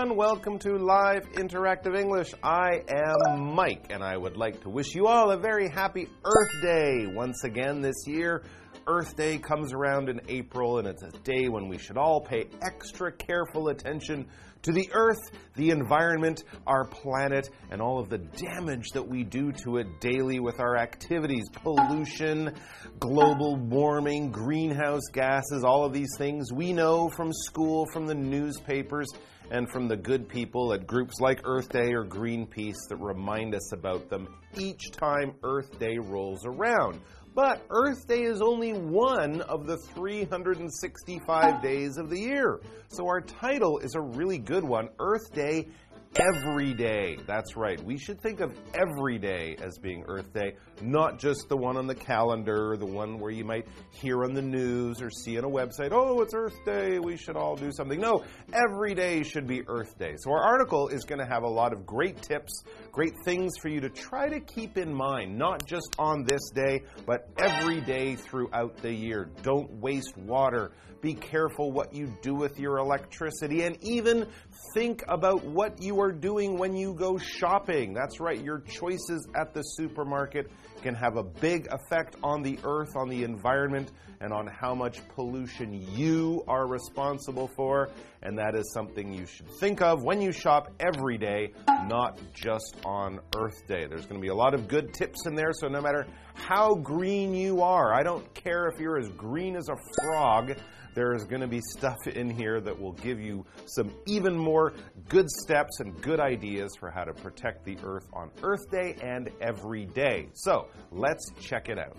everyone. Welcome to Live Interactive English. I am Mike, and I would like to wish you all a very happy Earth Day once again this year. Earth Day comes around in April, and it's a day when we should all pay extra careful attention to the Earth, the environment, our planet, and all of the damage that we do to it daily with our activities pollution, global warming, greenhouse gases, all of these things we know from school, from the newspapers and from the good people at groups like Earth Day or Greenpeace that remind us about them each time Earth Day rolls around. But Earth Day is only one of the 365 days of the year. So our title is a really good one Earth Day every day. That's right. We should think of every day as being Earth Day, not just the one on the calendar, the one where you might hear on the news or see on a website, oh, it's Earth Day, we should all do something. No, every day should be Earth Day. So our article is going to have a lot of great tips, great things for you to try to keep in mind, not just on this day, but every day throughout the year. Don't waste water. Be careful what you do with your electricity and even think about what you are doing when you go shopping. That's right, your choices at the supermarket can have a big effect on the earth, on the environment, and on how much pollution you are responsible for. And that is something you should think of when you shop every day, not just on Earth Day. There's going to be a lot of good tips in there, so no matter how green you are, I don't care if you're as green as a frog there is going to be stuff in here that will give you some even more good steps and good ideas for how to protect the earth on Earth Day and every day. So let's check it out.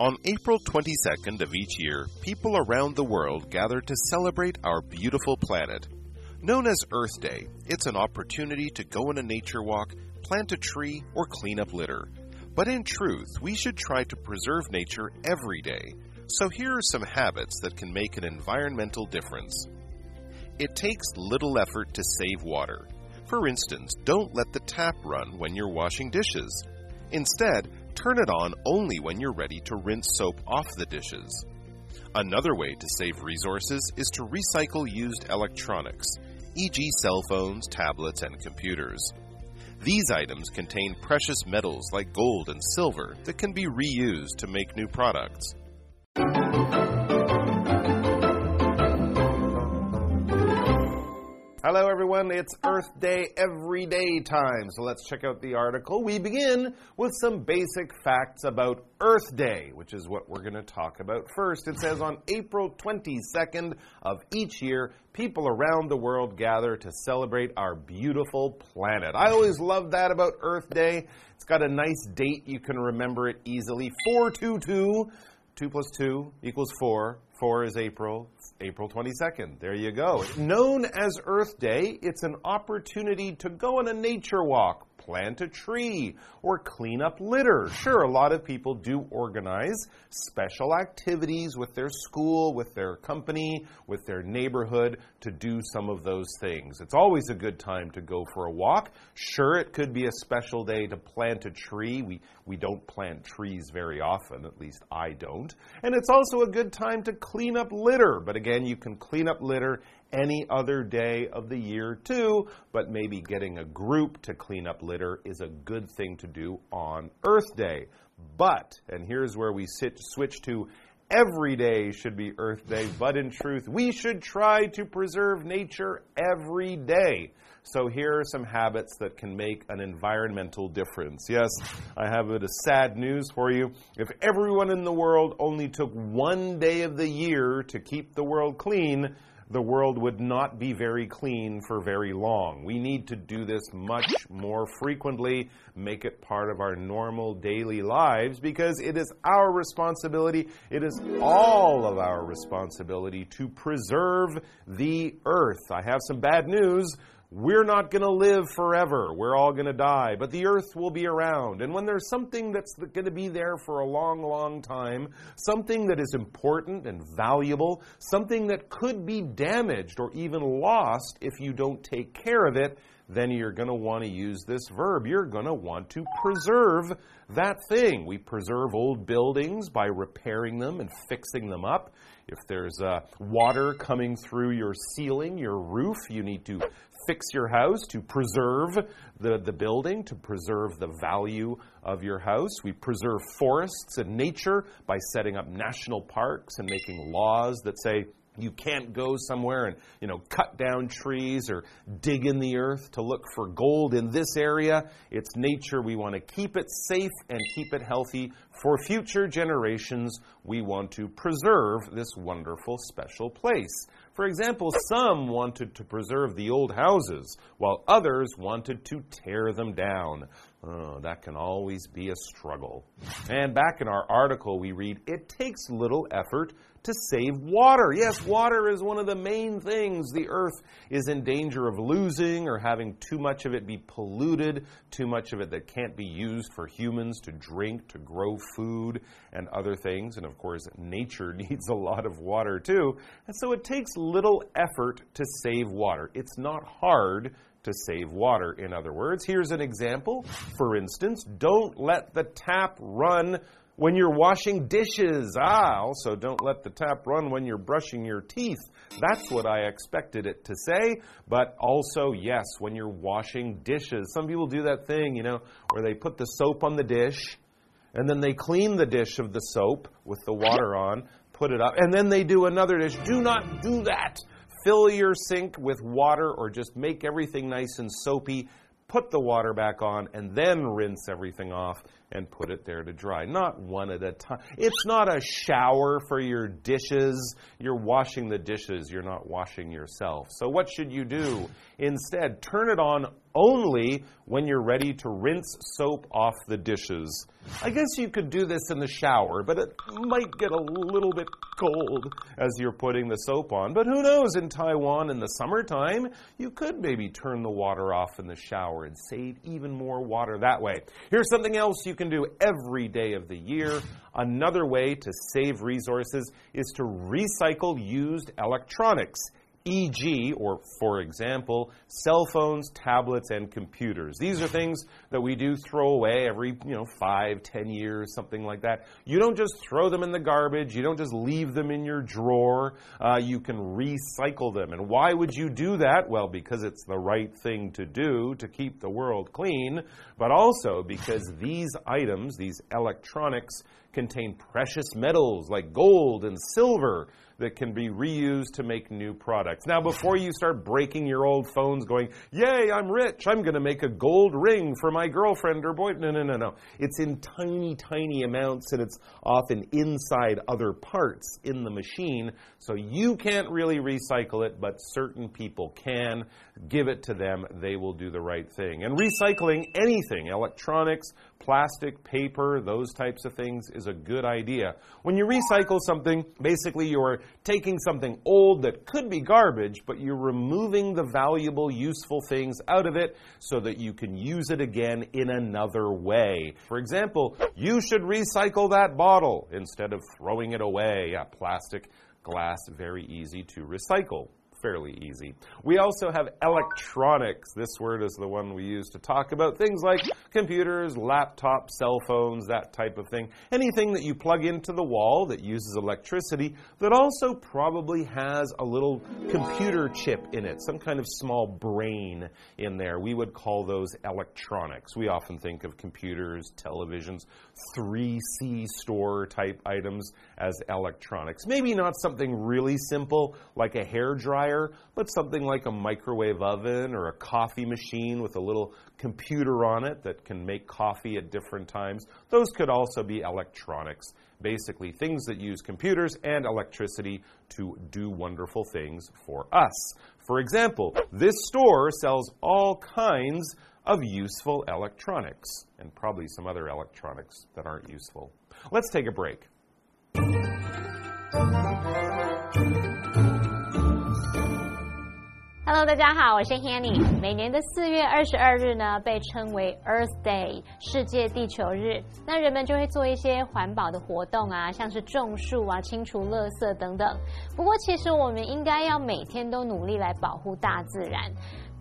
On April 22nd of each year, people around the world gather to celebrate our beautiful planet. Known as Earth Day, it's an opportunity to go on a nature walk, plant a tree, or clean up litter. But in truth, we should try to preserve nature every day. So here are some habits that can make an environmental difference. It takes little effort to save water. For instance, don't let the tap run when you're washing dishes. Instead, turn it on only when you're ready to rinse soap off the dishes. Another way to save resources is to recycle used electronics e.g., cell phones, tablets, and computers. These items contain precious metals like gold and silver that can be reused to make new products. Hello, everyone. It's Earth Day every day time. So let's check out the article. We begin with some basic facts about Earth Day, which is what we're going to talk about first. It says on April 22nd of each year, people around the world gather to celebrate our beautiful planet. I always love that about Earth Day. It's got a nice date. You can remember it easily 422. 2 plus 2 equals 4. 4 is April. April 22nd. There you go. Known as Earth Day, it's an opportunity to go on a nature walk, plant a tree, or clean up litter. Sure, a lot of people do organize special activities with their school, with their company, with their neighborhood to do some of those things. It's always a good time to go for a walk. Sure, it could be a special day to plant a tree. We, we don't plant trees very often, at least I don't. And it's also a good time to clean up litter. But again, you can clean up litter any other day of the year too, but maybe getting a group to clean up litter is a good thing to do on Earth Day. But, and here's where we sit, switch to every day should be Earth Day, but in truth, we should try to preserve nature every day. So here are some habits that can make an environmental difference. Yes, I have a sad news for you. If everyone in the world only took one day of the year to keep the world clean, the world would not be very clean for very long. We need to do this much more frequently, make it part of our normal daily lives because it is our responsibility, it is all of our responsibility to preserve the earth. I have some bad news we're not going to live forever. We're all going to die, but the earth will be around. And when there's something that's going to be there for a long, long time, something that is important and valuable, something that could be damaged or even lost if you don't take care of it, then you're going to want to use this verb. You're going to want to preserve that thing. We preserve old buildings by repairing them and fixing them up. If there's uh, water coming through your ceiling, your roof, you need to fix your house to preserve the, the building, to preserve the value of your house. We preserve forests and nature by setting up national parks and making laws that say you can't go somewhere and you know cut down trees or dig in the earth to look for gold in this area. It's nature. We want to keep it safe and keep it healthy for future generations. We want to preserve this wonderful special place for example some wanted to preserve the old houses while others wanted to tear them down Oh, that can always be a struggle. And back in our article, we read it takes little effort to save water. Yes, water is one of the main things the earth is in danger of losing or having too much of it be polluted, too much of it that can't be used for humans to drink, to grow food, and other things. And of course, nature needs a lot of water too. And so it takes little effort to save water. It's not hard to save water. In other words, here's an example. For instance, don't let the tap run when you're washing dishes. Ah, also don't let the tap run when you're brushing your teeth. That's what I expected it to say, but also, yes, when you're washing dishes. Some people do that thing, you know, where they put the soap on the dish and then they clean the dish of the soap with the water on, put it up, and then they do another dish. Do not do that fill your sink with water or just make everything nice and soapy, put the water back on, and then rinse everything off and put it there to dry. Not one at a time. It's not a shower for your dishes. You're washing the dishes, you're not washing yourself. So, what should you do? Instead, turn it on only when you're ready to rinse soap off the dishes. I guess you could do this in the shower, but it might get a little bit cold as you're putting the soap on. But who knows, in Taiwan in the summertime, you could maybe turn the water off in the shower and save even more water that way. Here's something else you can do every day of the year. Another way to save resources is to recycle used electronics e.g., or for example, cell phones, tablets, and computers. These are things that we do throw away every, you know, five, ten years, something like that. You don't just throw them in the garbage. You don't just leave them in your drawer. Uh, you can recycle them. And why would you do that? Well, because it's the right thing to do to keep the world clean, but also because these items, these electronics, contain precious metals like gold and silver that can be reused to make new products. Now, before you start breaking your old phones going, yay, I'm rich, I'm going to make a gold ring for my girlfriend or boy. No, no, no, no. It's in tiny, tiny amounts and it's often inside other parts in the machine. So you can't really recycle it, but certain people can. Give it to them, they will do the right thing. And recycling anything, electronics, plastic, paper, those types of things is a good idea. When you recycle something, basically you're taking something old that could be garbage, but you're removing the valuable, useful things out of it so that you can use it again in another way. For example, you should recycle that bottle instead of throwing it away. Yeah, plastic, glass, very easy to recycle fairly easy. We also have electronics. This word is the one we use to talk about things like computers, laptops, cell phones, that type of thing. Anything that you plug into the wall that uses electricity that also probably has a little computer chip in it, some kind of small brain in there. We would call those electronics. We often think of computers, televisions, 3C store type items as electronics. Maybe not something really simple like a hair dryer, but something like a microwave oven or a coffee machine with a little computer on it that can make coffee at different times. Those could also be electronics. Basically, things that use computers and electricity to do wonderful things for us. For example, this store sells all kinds of useful electronics, and probably some other electronics that aren't useful. Let's take a break. Hello，大家好，我是 Hanny。每年的四月二十二日呢，被称为 Earth Day，世界地球日。那人们就会做一些环保的活动啊，像是种树啊、清除垃圾等等。不过，其实我们应该要每天都努力来保护大自然。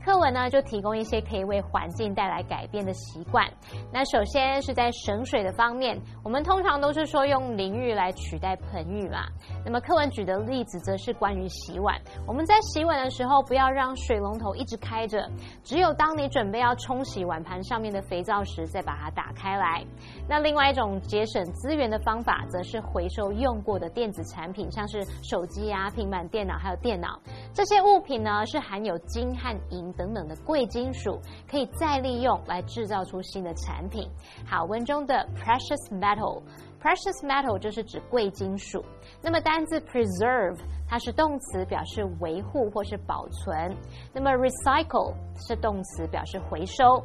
课文呢，就提供一些可以为环境带来改变的习惯。那首先是在省水的方面，我们通常都是说用淋浴来取代盆浴嘛。那么课文举的例子则是关于洗碗。我们在洗碗的时候，不要让水龙头一直开着，只有当你准备要冲洗碗盘上面的肥皂时，再把它打开来。那另外一种节省资源的方法，则是回收用过的电子产品，像是手机啊、平板电脑还有电脑这些物品呢，是含有金和银。等等的贵金属可以再利用来制造出新的产品。好，文中的 precious metal，precious metal 就是指贵金属。那么单字 preserve 它是动词，表示维护或是保存。那么 recycle 是动词，表示回收。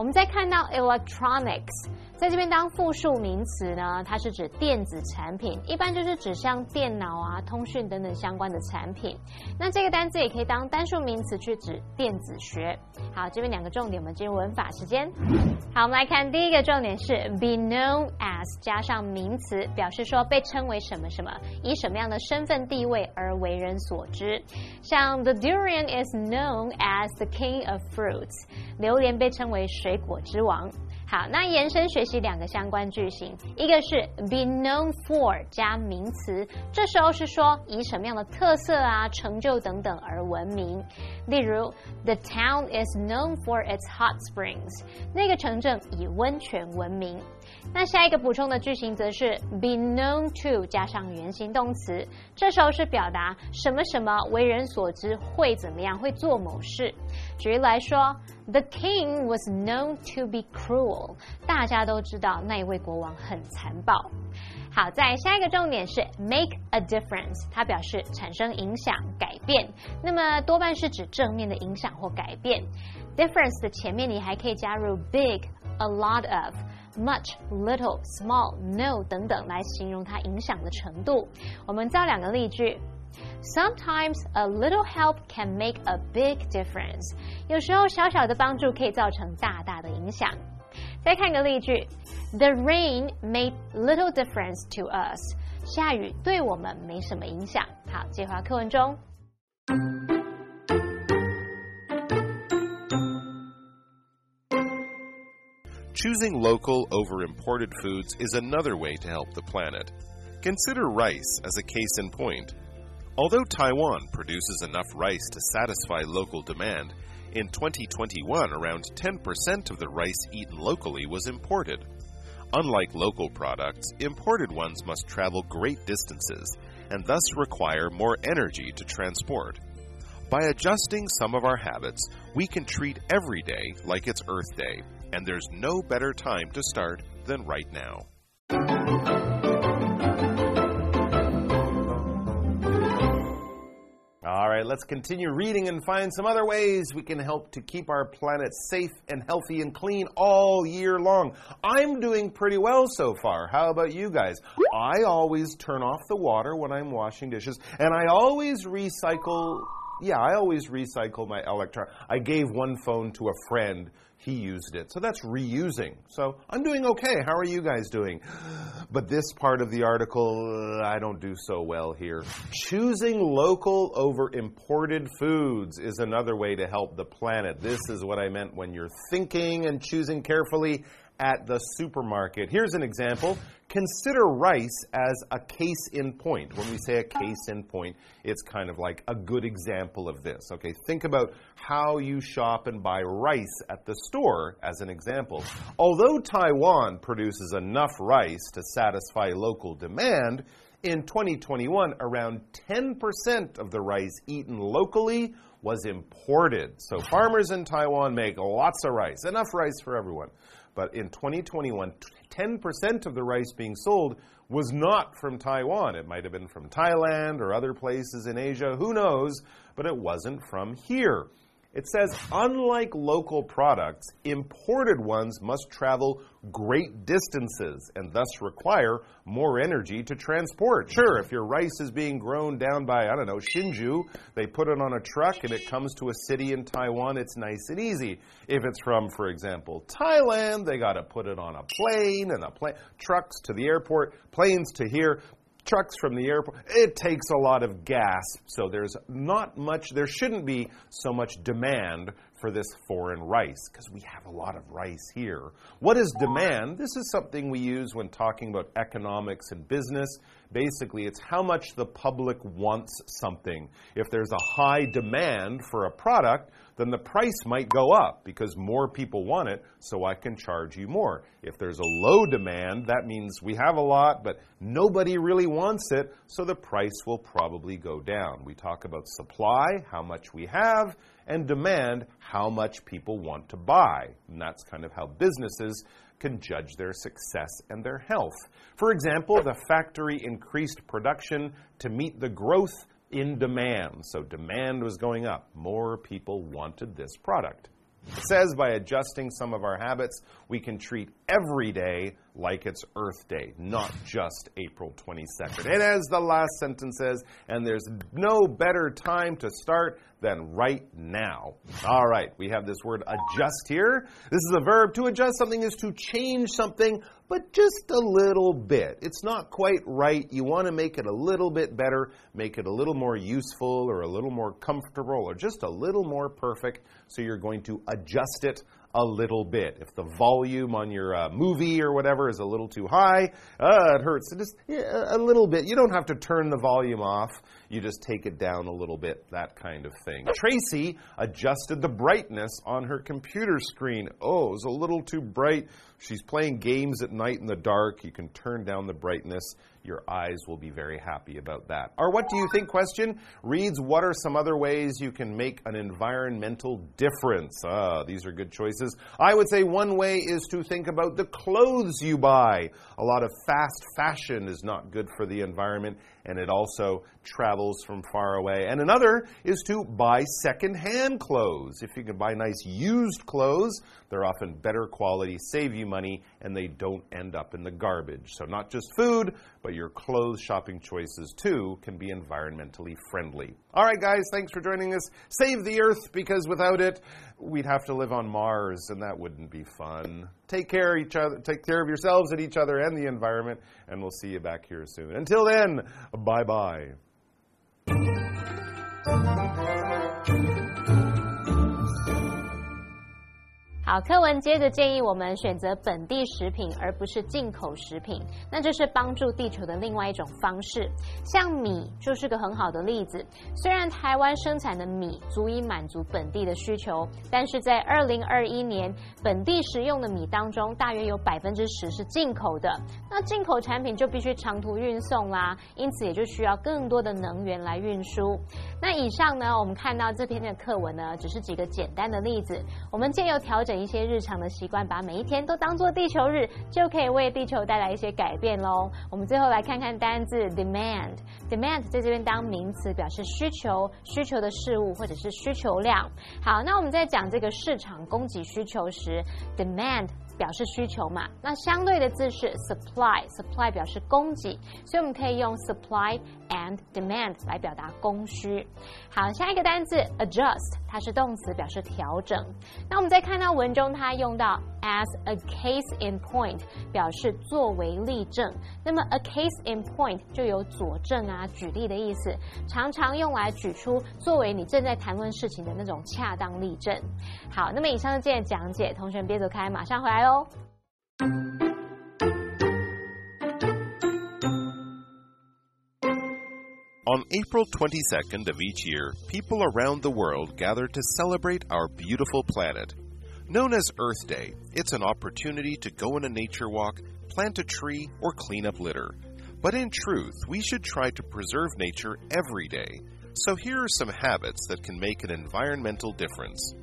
我们再看到 electronics。在这边当复数名词呢，它是指电子产品，一般就是指像电脑啊、通讯等等相关的产品。那这个单词也可以当单数名词去指电子学。好，这边两个重点，我们进入文法时间。好，我们来看第一个重点是 be known as 加上名词，表示说被称为什么什么，以什么样的身份地位而为人所知。像 the durian is known as the king of fruits，榴莲被称为水水果之王。好，那延伸学习两个相关句型，一个是 be known for 加名词，这时候是说以什么样的特色啊、成就等等而闻名。例如，the town is known for its hot springs，那个城镇以温泉闻名。那下一个补充的句型则是 be known to 加上原形动词，这时候是表达什么什么为人所知会怎么样，会做某事。举例来说，the king was known to be cruel，大家都知道那一位国王很残暴。好，在下一个重点是 make a difference，它表示产生影响、改变，那么多半是指正面的影响或改变。difference 的前面你还可以加入 big、a lot of。much, little, small, no 等等来形容它影响的程度。我们造两个例句。Sometimes a little help can make a big difference。有时候小小的帮助可以造成大大的影响。再看个例句：The rain made little difference to us。下雨对我们没什么影响。好，接话课文中。Choosing local over imported foods is another way to help the planet. Consider rice as a case in point. Although Taiwan produces enough rice to satisfy local demand, in 2021 around 10% of the rice eaten locally was imported. Unlike local products, imported ones must travel great distances and thus require more energy to transport. By adjusting some of our habits, we can treat every day like it's Earth Day and there's no better time to start than right now. Right, let's continue reading and find some other ways we can help to keep our planet safe and healthy and clean all year long. I'm doing pretty well so far. How about you guys? I always turn off the water when I'm washing dishes, and I always recycle. Yeah, I always recycle my electron. I gave one phone to a friend he used it. So that's reusing. So I'm doing okay. How are you guys doing? But this part of the article, I don't do so well here. Choosing local over imported foods is another way to help the planet. This is what I meant when you're thinking and choosing carefully at the supermarket. Here's an example. Consider rice as a case in point. When we say a case in point, it's kind of like a good example of this. Okay, think about how you shop and buy rice at the store as an example. Although Taiwan produces enough rice to satisfy local demand, in 2021, around 10% of the rice eaten locally was imported. So farmers in Taiwan make lots of rice, enough rice for everyone. But in 2021, 10% of the rice being sold was not from Taiwan. It might have been from Thailand or other places in Asia, who knows, but it wasn't from here. It says, unlike local products, imported ones must travel great distances and thus require more energy to transport. Sure, if your rice is being grown down by, I don't know, Hsinchu, they put it on a truck and it comes to a city in Taiwan, it's nice and easy. If it's from, for example, Thailand, they got to put it on a plane and the plane trucks to the airport, planes to here trucks from the airport. It takes a lot of gas, so there's not much, there shouldn't be so much demand for this foreign rice because we have a lot of rice here. What is demand? This is something we use when talking about economics and business. Basically, it's how much the public wants something. If there's a high demand for a product, then the price might go up because more people want it, so I can charge you more. If there's a low demand, that means we have a lot, but nobody really wants it, so the price will probably go down. We talk about supply, how much we have, and demand, how much people want to buy. And that's kind of how businesses can judge their success and their health. For example, the factory increased production to meet the growth in demand. So demand was going up. More people wanted this product. It says by adjusting some of our habits, we can treat every day like it's Earth Day, not just April 22nd. And as the last sentence says, and there's no better time to start than right now. All right, we have this word adjust here. This is a verb. To adjust something is to change something, but just a little bit. It's not quite right. You want to make it a little bit better, make it a little more useful or a little more comfortable or just a little more perfect. So you're going to adjust it a little bit. If the volume on your uh, movie or whatever is a little too high, uh, it hurts. Just yeah, a little bit. You don't have to turn the volume off. You just take it down a little bit, that kind of thing. Tracy adjusted the brightness on her computer screen. Oh, it was a little too bright. She's playing games at night in the dark. You can turn down the brightness. Your eyes will be very happy about that. Our What Do You Think question reads What are some other ways you can make an environmental difference? Ah, these are good choices. I would say one way is to think about the clothes you buy. A lot of fast fashion is not good for the environment and it also travels from far away. And another is to buy secondhand clothes. If you can buy nice used clothes, they're often better quality, save you money, and they don't end up in the garbage. So, not just food, but your clothes shopping choices too can be environmentally friendly. All right, guys, thanks for joining us. Save the earth because without it, we'd have to live on Mars, and that wouldn't be fun. Take care of each other, take care of yourselves and each other and the environment, and we'll see you back here soon. Until then, bye bye. 好，课文接着建议我们选择本地食品，而不是进口食品。那这是帮助地球的另外一种方式。像米就是个很好的例子。虽然台湾生产的米足以满足本地的需求，但是在二零二一年，本地食用的米当中，大约有百分之十是进口的。那进口产品就必须长途运送啦，因此也就需要更多的能源来运输。那以上呢，我们看到这篇的课文呢，只是几个简单的例子。我们借由调整。一些日常的习惯，把每一天都当做地球日，就可以为地球带来一些改变喽。我们最后来看看单字 demand。demand 在这边当名词，表示需求、需求的事物或者是需求量。好，那我们在讲这个市场供给需求时，demand。表示需求嘛，那相对的字是 supply，supply 表示供给，所以我们可以用 supply and demand 来表达供需。好，下一个单词 adjust，它是动词，表示调整。那我们在看到文中，它用到 as a case in point，表示作为例证。那么 a case in point 就有佐证啊、举例的意思，常常用来举出作为你正在谈论事情的那种恰当例证。好，那么以上是今天讲解，同学们别走开，马上回来哦哦。On April 22nd of each year, people around the world gather to celebrate our beautiful planet. Known as Earth Day, it's an opportunity to go on a nature walk, plant a tree, or clean up litter. But in truth, we should try to preserve nature every day. So here are some habits that can make an environmental difference.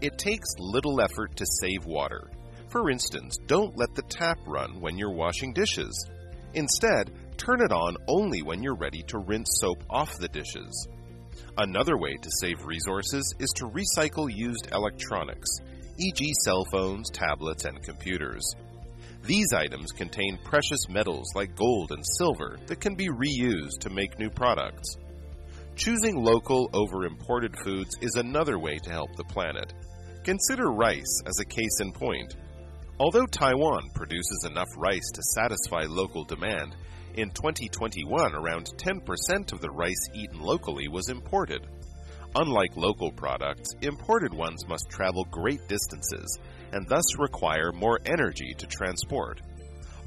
It takes little effort to save water. For instance, don't let the tap run when you're washing dishes. Instead, turn it on only when you're ready to rinse soap off the dishes. Another way to save resources is to recycle used electronics, e.g., cell phones, tablets, and computers. These items contain precious metals like gold and silver that can be reused to make new products. Choosing local over imported foods is another way to help the planet. Consider rice as a case in point. Although Taiwan produces enough rice to satisfy local demand, in 2021 around 10% of the rice eaten locally was imported. Unlike local products, imported ones must travel great distances and thus require more energy to transport.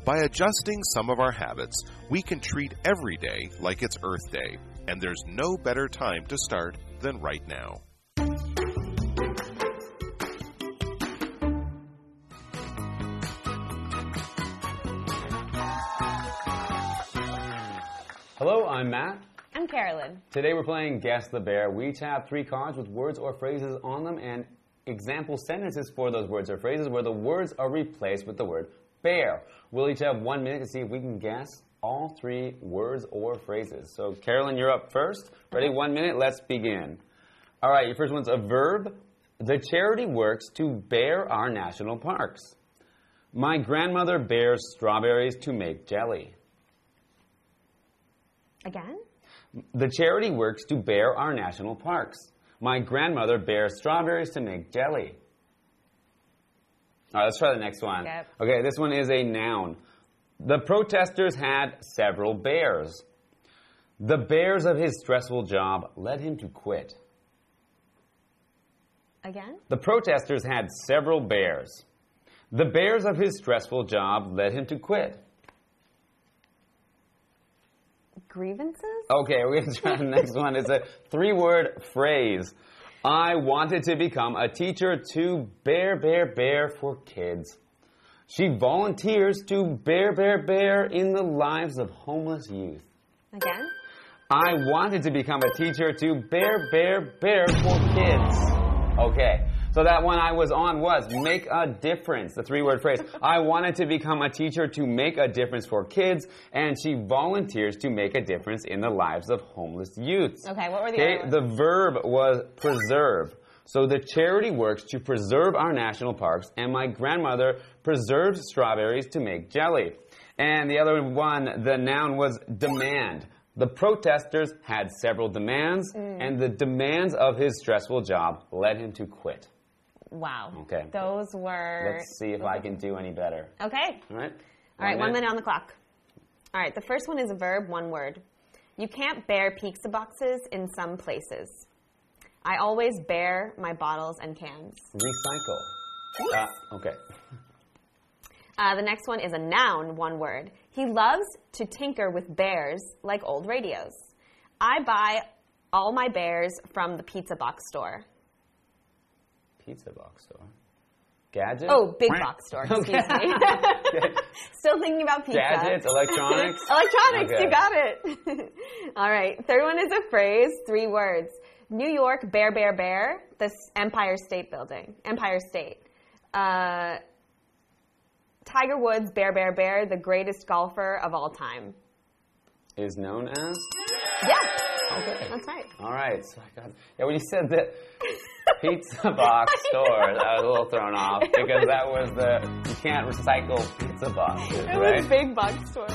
By adjusting some of our habits, we can treat every day like it's Earth Day, and there's no better time to start than right now. I'm Matt. I'm Carolyn. Today we're playing Guess the Bear. We each have three cards with words or phrases on them and example sentences for those words or phrases where the words are replaced with the word bear. We'll each have one minute to see if we can guess all three words or phrases. So, Carolyn, you're up first. Ready? One minute. Let's begin. All right, your first one's a verb. The charity works to bear our national parks. My grandmother bears strawberries to make jelly. Again? The charity works to bear our national parks. My grandmother bears strawberries to make jelly. All right, let's try the next one. Okay. Okay, this one is a noun. The protesters had several bears. The bears of his stressful job led him to quit. Again? The protesters had several bears. The bears of his stressful job led him to quit. Grievances? Okay, we're going to try the next one. It's a three word phrase. I wanted to become a teacher to bear, bear, bear for kids. She volunteers to bear, bear, bear in the lives of homeless youth. Again? I wanted to become a teacher to bear, bear, bear for kids. Okay. So that one I was on was make a difference, the three word phrase. I wanted to become a teacher to make a difference for kids, and she volunteers to make a difference in the lives of homeless youths. Okay, what were the Okay, other the verb was preserve. So the charity works to preserve our national parks, and my grandmother preserves strawberries to make jelly. And the other one, the noun was demand. The protesters had several demands, mm. and the demands of his stressful job led him to quit. Wow. Okay. Those were. Let's see if I can do any better. Okay. All right? All right, one minute on the clock. All right, the first one is a verb, one word. You can't bear pizza boxes in some places. I always bear my bottles and cans. Recycle. Uh, okay. Uh, the next one is a noun, one word. He loves to tinker with bears like old radios. I buy all my bears from the pizza box store. Pizza box store. Gadget? Oh, big box store, excuse me. Still thinking about pizza. Gadgets, electronics? Electronics, Okay. you got it. All right, third one is a phrase, three words. New York, bear, bear, bear, the Empire State Building, Empire State. Uh, Tiger Woods, bear, bear, bear, the greatest golfer of all time. Is known as? Yeah, Okay. that's right. All right. So I got, yeah, when you said that pizza box store, that was a little thrown off because that was the you can't recycle pizza boxes, It right? was big box store.